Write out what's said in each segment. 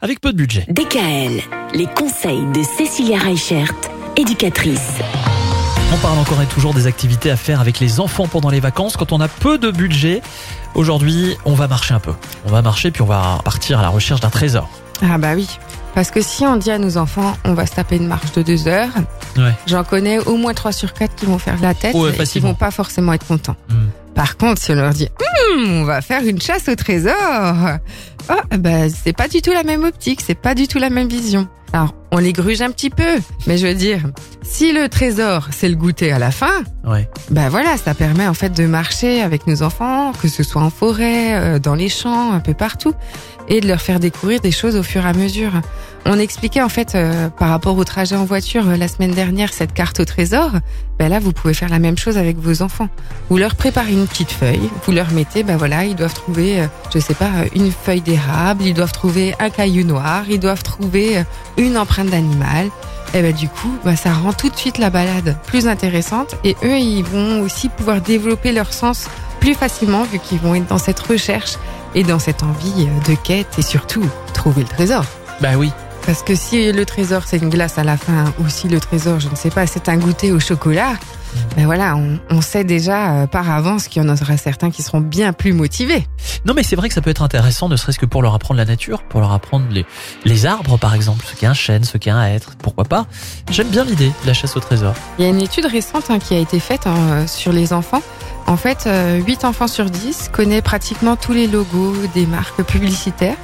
avec peu de budget. DKL, les conseils de Cécilia Reichert, éducatrice. On parle encore et toujours des activités à faire avec les enfants pendant les vacances quand on a peu de budget. Aujourd'hui, on va marcher un peu. On va marcher puis on va partir à la recherche d'un trésor. Ah bah oui. Parce que si on dit à nos enfants, on va se taper une marche de deux heures, Ouais. j'en connais au moins trois sur quatre qui vont faire de la tête Ouais, et qui vont pas forcément être contents. Hmm. Par contre, si on leur dit, Hum, on va faire une chasse au trésor, oh, bah, c'est pas du tout la même optique, c'est pas du tout la même vision. Alors, on les gruge un petit peu, mais je veux dire, si le trésor, c'est le goûter à la fin, Ouais. ben voilà, ça permet en fait de marcher avec nos enfants, que ce soit en forêt, euh, dans les champs, un peu partout, et de leur faire découvrir des choses au fur et à mesure. On expliquait en fait euh, par rapport au trajet en voiture euh, la semaine dernière cette carte au trésor. Ben là, vous pouvez faire la même chose avec vos enfants. Vous leur préparez une petite feuille, vous leur mettez, ben voilà, ils doivent trouver, euh, je sais pas, une feuille d'érable, ils doivent trouver un caillou noir, ils doivent trouver une empreinte d'animal. Et ben du coup, bah, ça rend tout de suite la balade plus intéressante et eux, ils vont aussi pouvoir développer leur sens plus facilement vu qu'ils vont être dans cette recherche et dans cette envie de quête et surtout trouver le trésor. Bah oui. Parce que si le trésor c'est une glace à la fin ou si le trésor, je ne sais pas, c'est un goûter au chocolat, ben voilà, on, on sait déjà euh, par avance qu'il y en aura certains qui seront bien plus motivés. Non mais c'est vrai que ça peut être intéressant, ne serait-ce que pour leur apprendre la nature, pour leur apprendre les, les arbres par exemple, ce qu'est un chêne, ce qu'est un hêtre, pourquoi pas. J'aime bien l'idée de la chasse au trésor. Il y a une étude récente hein, qui a été faite hein, sur les enfants. En fait, euh, 8 enfants sur 10 connaissent pratiquement tous les logos des marques publicitaires.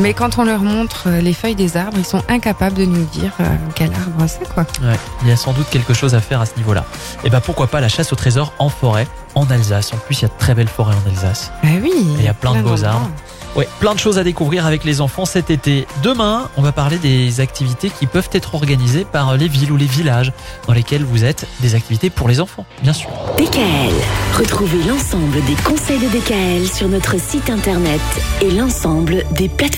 Mais quand on leur montre euh, les feuilles des arbres, ils sont incapables de nous dire euh, quel arbre c'est quoi. Ouais, il y a sans doute quelque chose à faire à ce niveau-là. Et bah pourquoi pas la chasse au trésor en forêt, en Alsace. En plus, il y a de très belles forêts en Alsace. Ah oui. il y a plein de beaux arbres. Ouais, plein de choses à découvrir avec les enfants cet été. Demain, on va parler des activités qui peuvent être organisées par les villes ou les villages dans lesquels vous êtes, des activités pour les enfants, bien sûr. DKL, retrouvez l'ensemble des conseils de DKL sur notre site internet et l'ensemble des plateformes.